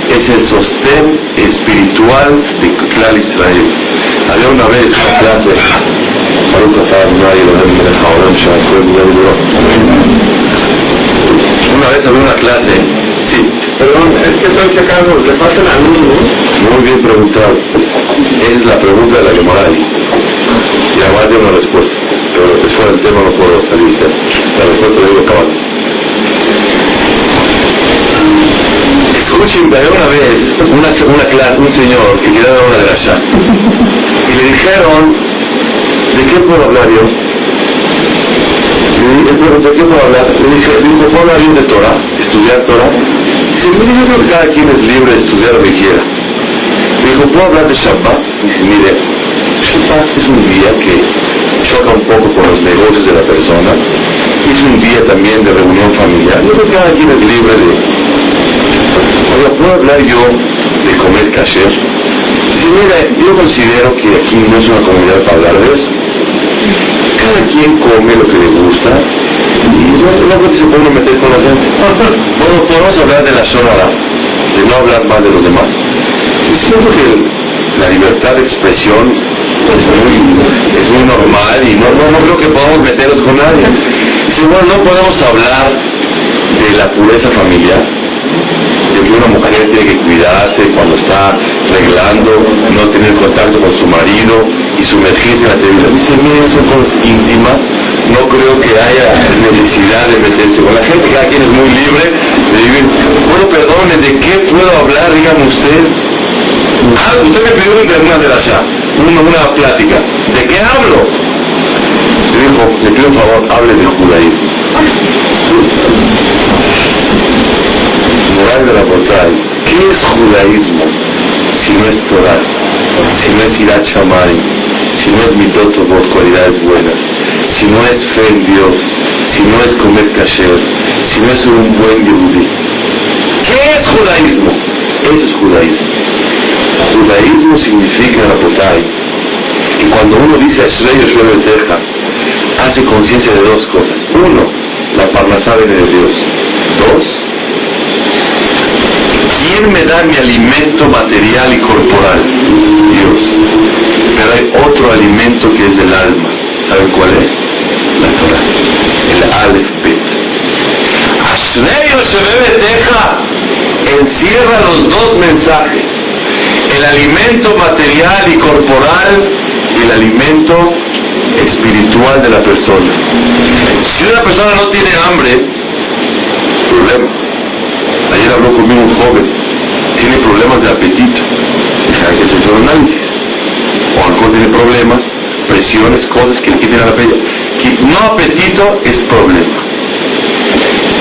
es el sostén espiritual de Clar Israel. Había una vez una clase, una vez había una clase, sí. Perdón, es que estoy checando, le faltan alumnos. Muy bien preguntado. Es la pregunta de la Gemara Y además de una respuesta. Pero es fuera del tema, no puedo salir. La respuesta la digo acabando. Escuchen, una vez una, una clase, un señor que quería dar una de allá y le dijeron, ¿de qué puedo hablar yo? Le preguntó, ¿de qué puedo hablar? Le dije, dijo, ¿puedo hablar bien de Torah? ¿Estudiar Torah? Dice, mire, yo creo que cada quien es libre de estudiar lo que quiera. Le dijo, ¿puedo hablar de Shabbat? Dice, mire, Shabbat es un día que choca un poco con los negocios de la persona. Es un día también de reunión familiar. Yo creo que cada quien es libre de Oiga, ¿puedo hablar yo de comer kasher? Dice, mira, yo considero que aquí no es una comunidad para hablar de eso. Cada quien come lo que le gusta y no, no se puede meter con la gente. Bueno, podemos hablar de la sonora, de no hablar mal de los demás. Y siento que la libertad de expresión es muy, es muy normal y no, no, no creo que podamos meternos con nadie. Dice, bueno, no podemos hablar de la pureza familiar de que una mujer tiene que cuidarse cuando está arreglando, no tener contacto con su marido y sumergirse en la televisión. Dice, miren, son cosas íntimas, no creo que haya necesidad de meterse con la gente, cada quien es muy libre de vivir. Bueno, perdone, ¿de qué puedo hablar? Dígame usted. Ah, usted me pidió una de allá, una, una plática. ¿De qué hablo? Le dijo, le pido un favor, hable del judaísmo moral de la portal, ¿qué es judaísmo si no es Torah, si no es Irat Shamay, si no es Mitoto por cualidades buenas, si no es fe en Dios, si no es comer kasher, si no es un buen yehudí. ¿Qué es judaísmo? Eso es judaísmo. Judaísmo significa la potay. Y cuando uno dice Ashrei Yoshua Teja, hace conciencia de dos cosas. Uno, la parnasá viene de Dios. Dos, ¿quién me da mi alimento material y corporal? Dios. Pero hay otro alimento que es del alma. ¿Saben cuál es? La Torah. El Aleph Bet. Teja encierra los dos mensajes. El alimento material y corporal y el alimento espiritual de la persona. Si una persona no tiene hambre, problema. Ayer habló conmigo un joven, tiene problemas de apetito. Que hacer un análisis. O alcohol tiene problemas, presiones, cosas que le quiten el apetito. No apetito es problema.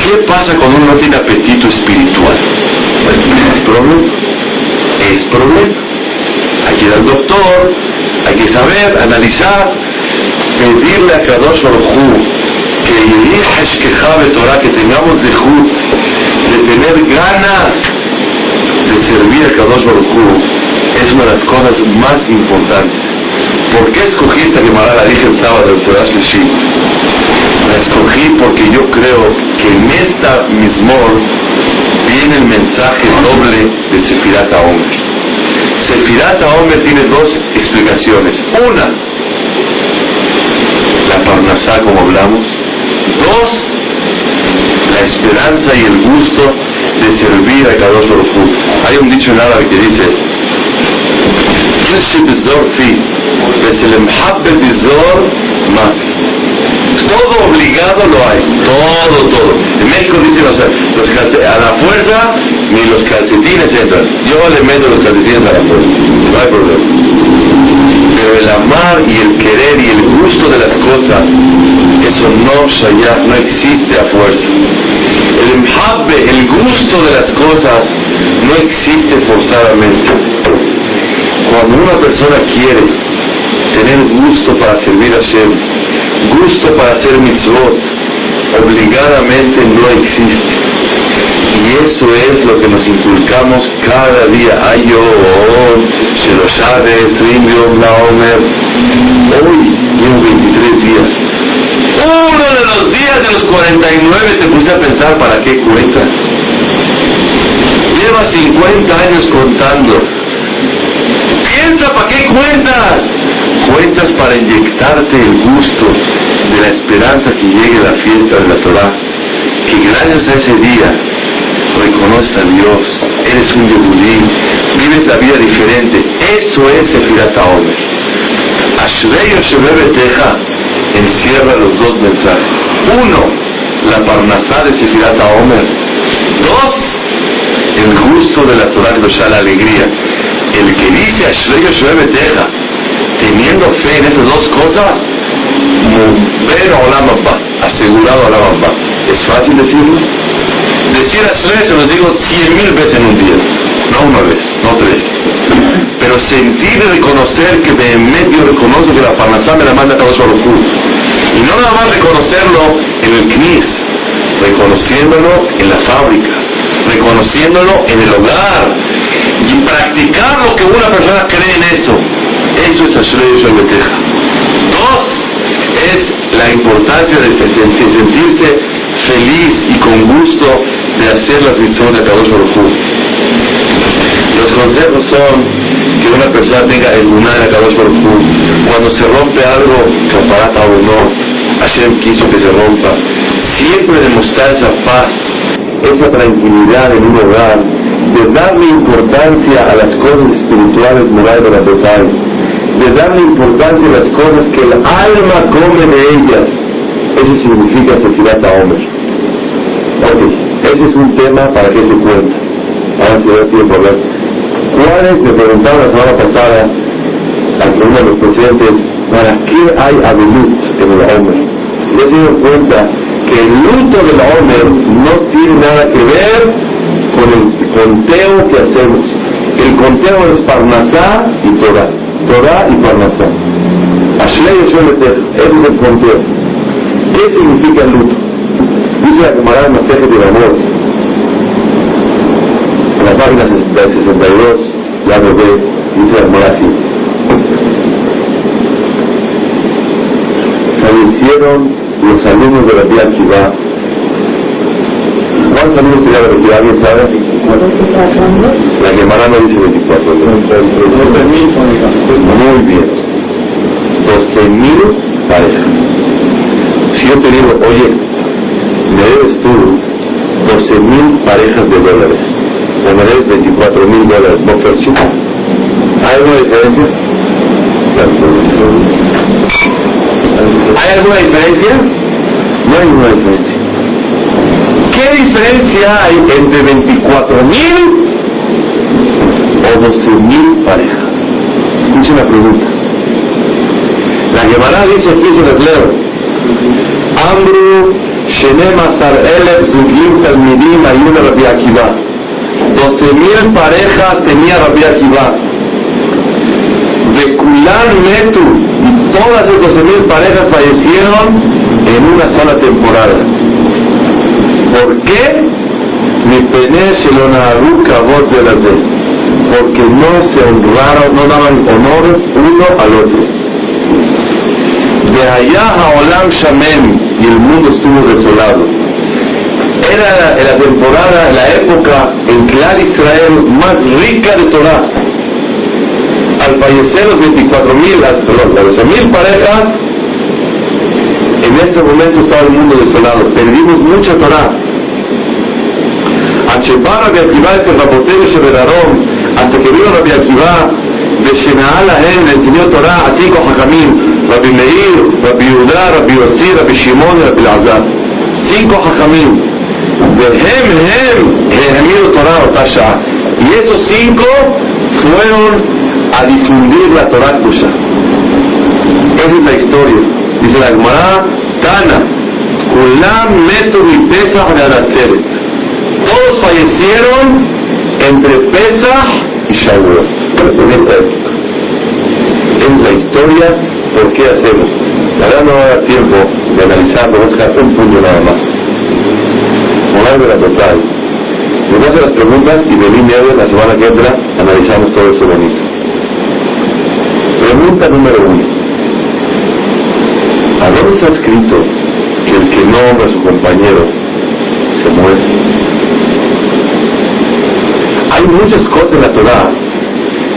¿Qué pasa cuando uno no tiene apetito espiritual? es problema. Es problema. Hay que ir al doctor, hay que saber, analizar, pedirle a Kadosh Baruj que Torah, que tengamos de de tener ganas de servir a Kadosh Baruj es una de las cosas más importantes. ¿Por qué escogí esta Gemara? La dije el sábado del Sedash La escogí porque yo creo que en esta mismor viene el mensaje doble de Sefirat Omer. Sefirat Omer tiene dos explicaciones. Una, la Parnasá, como hablamos. Dos, la esperanza y el gusto de servir a Kadosh Baruj Hay un dicho en árabe que dice, todo obligado lo hay, todo, todo. En México dicen los, a la fuerza ni los calcetines entran. Yo le meto los calcetines a la fuerza, no hay problema. Pero el amar y el querer y el gusto de las cosas, eso no no existe a fuerza. El mhabbe, el gusto de las cosas, no existe forzadamente. Cuando una persona quiere tener gusto para servir a Shem, gusto para hacer mitzvot, obligadamente no existe. Y eso es lo que nos inculcamos cada día. Ay, yo, se lo sabe, la Omer. Hoy llevo 23 días. Uno de los días de los 49 te puse a pensar para qué cuentas. Llevas 50 años contando. Para qué cuentas. Cuentas para inyectarte el gusto de la esperanza que llegue la fiesta de la Torah. Que gracias a ese día reconoces a Dios, eres un yehudí, vives la vida diferente. Eso es el Firata Omer. Ashrei Teja encierra los dos mensajes. Uno, la parnasá de Sefirata Omer. Dos, el gusto de la Torah la alegría. El que dice Ashrei Teja, teniendo fe en esas dos cosas, ver a asegurado a la ¿Es fácil decirlo? Decir Ashrei se los digo cien mil veces en un día, no una vez, no tres. Pero sentir y reconocer que de en medio reconozco que la parnasá me la manda cada solo Y no nada más reconocerlo en el CNIS, reconociéndolo en la fábrica, reconociéndolo en el hogar y practicar lo que una persona cree en eso. Eso es Ashrei Beteja. Dos, es la importancia de sentirse feliz y con gusto de hacer las mitzvot de Kadosh Baruj Los consejos son que una persona tenga el lunar de Kadosh Baruj Cuando se rompe algo, caparata o no, Hashem quiso que se rompa. Siempre demostrar esa paz, esa tranquilidad en un hogar, de darle importancia a las cosas espirituales, morales de la total, de darle importancia a las cosas que el alma come de ellas. Eso significa Sefirata Omer. Ok. Ese es un tema para que se cuenta. Ahora si da tiempo a ver. ¿Cuáles, me preguntaron la semana pasada, a uno de los presentes, ¿para qué hay abelut en el hombre? Ya se dieron cuenta que el luto del hombre no tiene nada que ver con el conteo que hacemos. El conteo es Parnasá y Torah. Torah y Parnasá. Ashley ese es el conteo. ¿Qué significa el luto? Dice la camarada de Amor, en la página 62, ya lo ve, dice la camarada así. Fallecieron los alumnos de la Vía Kibá. ¿Cuántos alumnos tenía la Vía ¿Alguien sabe? La Gemara no dice 24. Muy bien. 12.000 parejas. Si yo te digo, oye, me debes tú 12.000 parejas de dólares, o me debes 24.000 dólares, ¿no ¿Hay alguna diferencia? ¿Hay alguna diferencia? No hay ninguna diferencia. ¿Qué diferencia hay entre 24.000 o 12.000 parejas? Escuchen la pregunta. La Gemara dice aquí en el hebreo, Amru Shenem Asar Elef Zugim Talmidim Ayuna Rabbi Akiva. 12.000 parejas tenía Rabbi Akiva. De Kulan Metu, y todas esas 12.000 parejas fallecieron en una sola temporada. ¿Por qué? Porque no se honraron, no daban honor uno al otro de allá a Olam Shamem y el mundo estuvo desolado. Era la, temporada, la época en que la Israel más rica de Torah. Al fallecer los 24 mil, perdón, las 12 mil parejas, en ese momento estaba el mundo desolado. Perdimos mucha Torah. Shebara Beakivá es el Rabotel Sheberarón, hasta que vino Rabbi Akivá, Beshenaa Lahem, le enseñó Torah, así con Jajamín, Rabbi Meir, Rabbi Yudá, Rabbi Yossi, Rabbi Shimon y Rabbi Lazar. Cinco Jajamín. Vehem, Hem, Hehemido Torah Otasha. Y esos cinco fueron a difundir la Torah Kusha. Esa es la historia. Dice la Gemara, Tana, Kulam Metu y Pesach de todos fallecieron entre Pesach y Shavuot. En esta época. Es la historia ¿Por qué hacemos? Verdad no va a dar tiempo de analizarlo, vamos a un punto nada más. Moral la total. Nos hacer las preguntas y venir medio la semana que entra analizamos todo eso bonito. Pregunta número uno. ¿A dónde está escrito que el que no honra a su compañero se muere? Hay muchas cosas en la Torah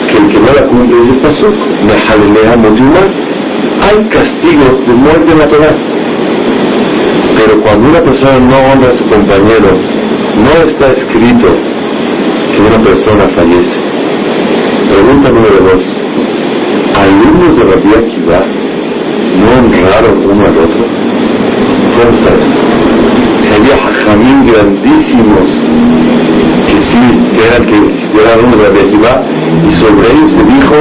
que el que no la cumple dice pasó. Me jalelea motivar hay castigos de muerte natural. Pero cuando una persona no honra a su compañero, no está escrito que una persona fallece. Pregunta número dos. ¿Alumnos de Rabbi Akiva no honraron uno al otro? ¿Cómo está? Había hajamín grandísimos que sí, que eran, que eran alumnos de Akiva, y sobre ellos se dijo,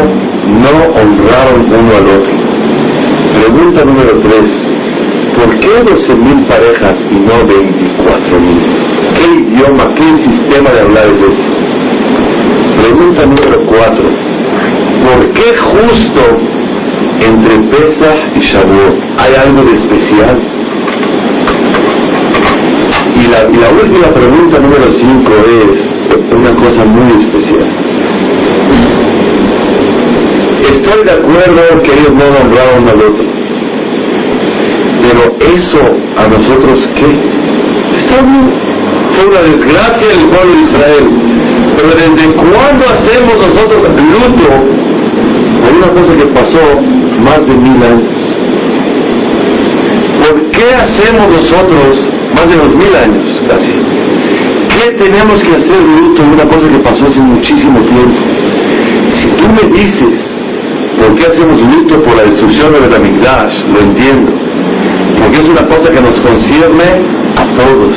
no honraron uno al otro. Pregunta número 3. ¿Por qué 12.000 parejas y no 24.000? ¿Qué idioma, qué sistema de hablar es ese? Pregunta número 4. ¿Por qué justo entre Pesach y Shavuot hay algo de especial? Y la, última pregunta número 5 es una cosa muy especial. Estoy de acuerdo que ellos no nombraron al otro. Pero eso a nosotros qué? Está bien. Fue una desgracia en el pueblo de Israel. Pero ¿desde cuándo hacemos nosotros luto por una cosa que pasó más de mil años? ¿Por qué hacemos nosotros más de dos mil años casi? ¿Qué tenemos que hacer luto por una cosa que pasó hace muchísimo tiempo? Si tú me dices, ¿por qué hacemos luto por la destrucción de la Amigdash? Lo entiendo porque es una cosa que nos concierne a todos.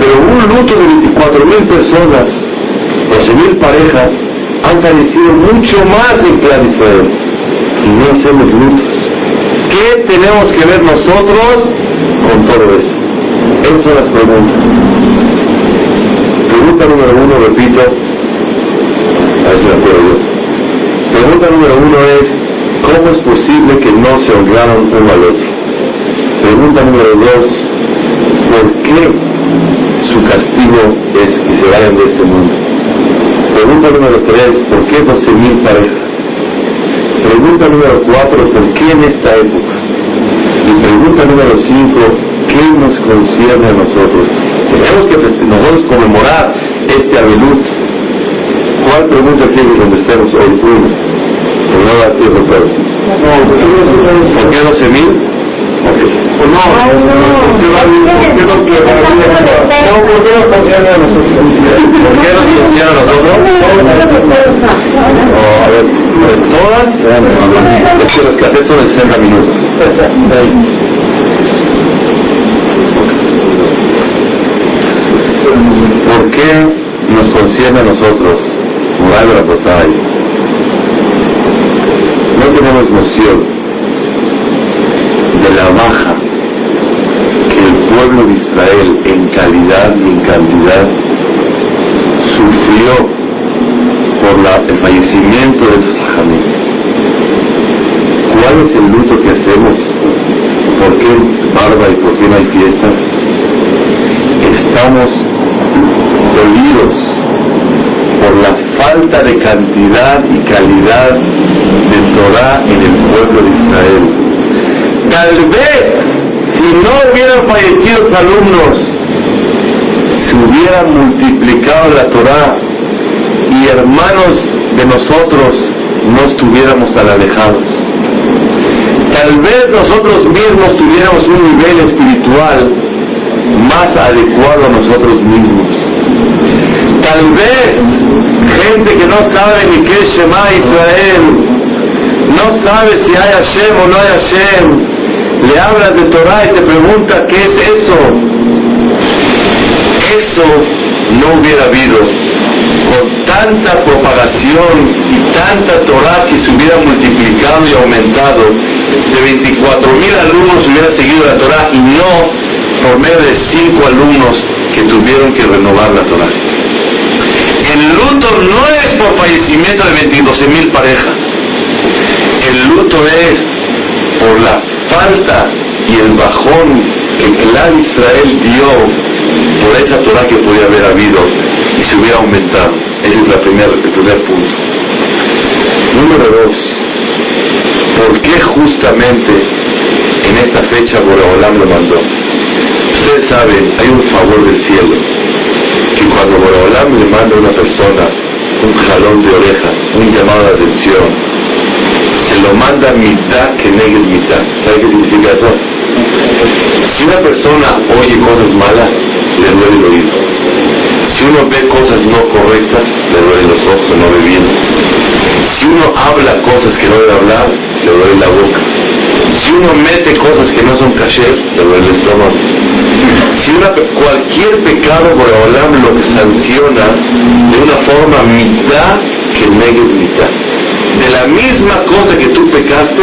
Pero un luto de 24 mil personas, 12 mil parejas, han fallecido mucho más en Clan y no hacemos lutos. ¿Qué tenemos que ver nosotros con todo eso? Esas son las preguntas. Pregunta número uno, repito, a ver si la puedo yo. Pregunta número uno es, ¿cómo es posible que no se honraron uno al otro? Pregunta número dos, ¿por qué su castigo es que se vayan de este mundo? Pregunta número tres, ¿por qué 12.000 parejas? Pregunta número cuatro, ¿por qué en esta época? Y pregunta número cinco, ¿qué nos concierne a nosotros? Tenemos que nosotros conmemorar este Abelut. ¿Cuál pregunta quiere que contestemos hoy? Uno. Por no dar tiempo todo. ¿Por qué 12 mil? Pues no, ¿por qué no concierne a nosotros? ¿Por qué nos concierne a nosotros? a ver, todas, es que los que son de 60 minutos. ¿Por qué nos concierne a nosotros? Moral. No tenemos noción de la baja que el pueblo de Israel en calidad y en cantidad sufrió por la, el fallecimiento de sus ¿Cuál es el luto que hacemos? ¿Por qué barba y por qué no hay fiestas? Estamos dolidos por la falta de cantidad y calidad de Torah en el pueblo de Israel. Tal vez, si no hubieran fallecido los alumnos, se hubiera multiplicado la Torah y hermanos de nosotros no estuviéramos tan alejados. Tal vez nosotros mismos tuviéramos un nivel espiritual más adecuado a nosotros mismos. Tal vez gente que no sabe ni qué es Shema Israel, no sabe si hay Hashem o no hay Hashem, le hablas de Torah y te pregunta qué es eso. Eso no hubiera habido con tanta propagación y tanta Torah que se hubiera multiplicado y aumentado. De 24 mil alumnos hubiera seguido la Torah y no por medio de cinco alumnos que tuvieron que renovar la Torah. El luto no es por fallecimiento de 22 mil parejas. El luto es por la falta y el bajón que el clan Israel dio por esa Torah que podía haber habido y se hubiera aumentado. Ese es la primer, el primer punto. Número dos, ¿por qué justamente en esta fecha Boreolam lo mandó? Ustedes saben, hay un favor del cielo que cuando Boreolam le manda a una persona un jalón de orejas, un llamado de atención, se lo manda mitad que negue mitad. ¿Sabe qué significa eso? Si una persona oye cosas malas, le duele el oído. Si uno ve cosas no correctas, le duele los ojos, no ve bien. Si uno habla cosas que no debe hablar, le duele la boca. Si uno mete cosas que no son kasher, le duele el estómago. Si una, cualquier pecado por Olam lo sanciona de una forma mitad que negue mitad. De la misma cosa que tú pecaste,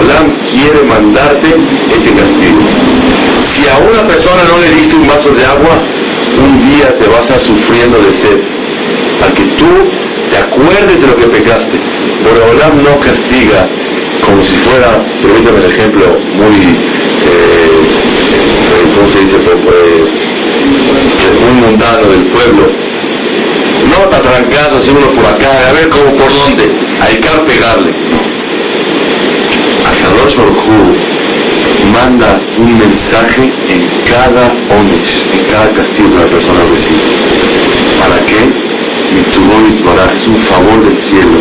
Olam quiere mandarte ese castigo. Si a una persona no le diste un vaso de agua, un día te vas a sufriendo de sed. Para que tú te acuerdes de lo que pecaste. Olam no castiga como si fuera, permítame el ejemplo muy, eh, eh ¿cómo se dice? Pues, muy mundano del pueblo. No te así uno por acá, a ver cómo por dónde, hay que pegarle. A Kadosh manda un mensaje en cada onish, en cada castigo que la persona recibe. ¿Para qué? Mi tu para es un favor del cielo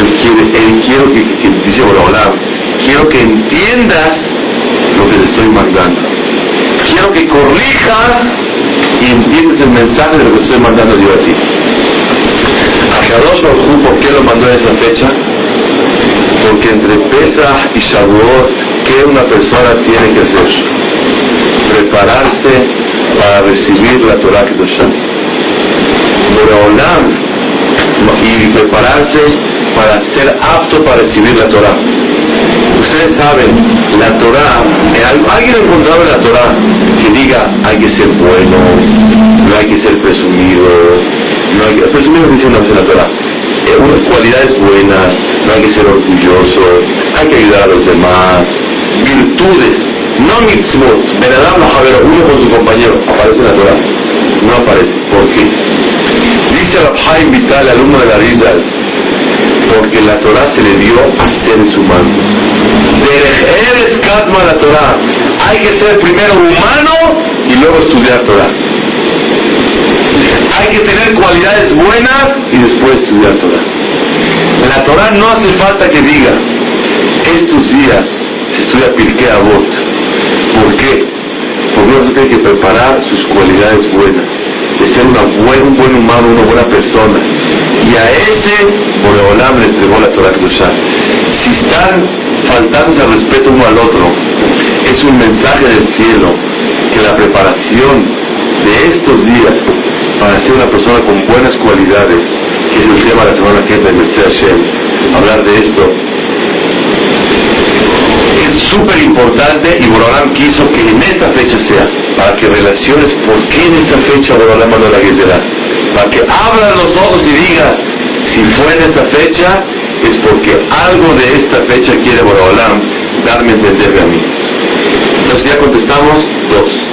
Él quiere, Él quiero que, que dice hola, quiero que entiendas lo que te estoy mandando. Quiero que corrijas y entiendas el mensaje de lo que estoy mandando yo a ti. A Kadosh Baruj ¿por qué lo mandó en esa fecha? Porque entre Pesach y Shavuot, ¿qué una persona tiene que hacer? Prepararse para recibir la Torah. Boreolam y prepararse para ser apto para recibir la Torah. Ustedes saben, la Torah, alguien ha encontrado en la Torah que diga hay que ser bueno, no hay que ser presumido, no hay que, presumido dice una la Torah, eh, cualidades buenas, no hay que ser orgulloso, hay que ayudar a los demás, virtudes, no mitzvot, Benadam lo uno con su compañero, aparece en la Torah. No aparece. ¿Por qué? Dice Rabhaim Vital, alumno de la Rizal, porque la Torah se le dio a seres humanos. Derech Katma la Torah. Hay que ser primero humano y luego estudiar Torah. Hay que tener cualidades buenas y después estudiar Torah. La Torah no hace falta que diga, estos días se estudia Pirkei Avot. ¿Por qué? Porque uno tiene que preparar sus cualidades buenas, de ser una buen, un buen humano, una buena persona. Y a ese Boreolam le entregó la Torah Kedoshá. Si están faltándose al respeto uno al otro, es un mensaje del cielo que la preparación de estos días para ser una persona con buenas cualidades, que es el tema de la semana que viene de Hashem, hablar de esto, es súper importante y Borolam quiso que en esta fecha sea, para que relaciones por qué en esta fecha Borolam mandó la Gezerá, para que abran los ojos y digas, si fue en esta fecha, es porque algo de esta fecha quiere Borolam darme a entender a mí. Entonces ya contestamos dos.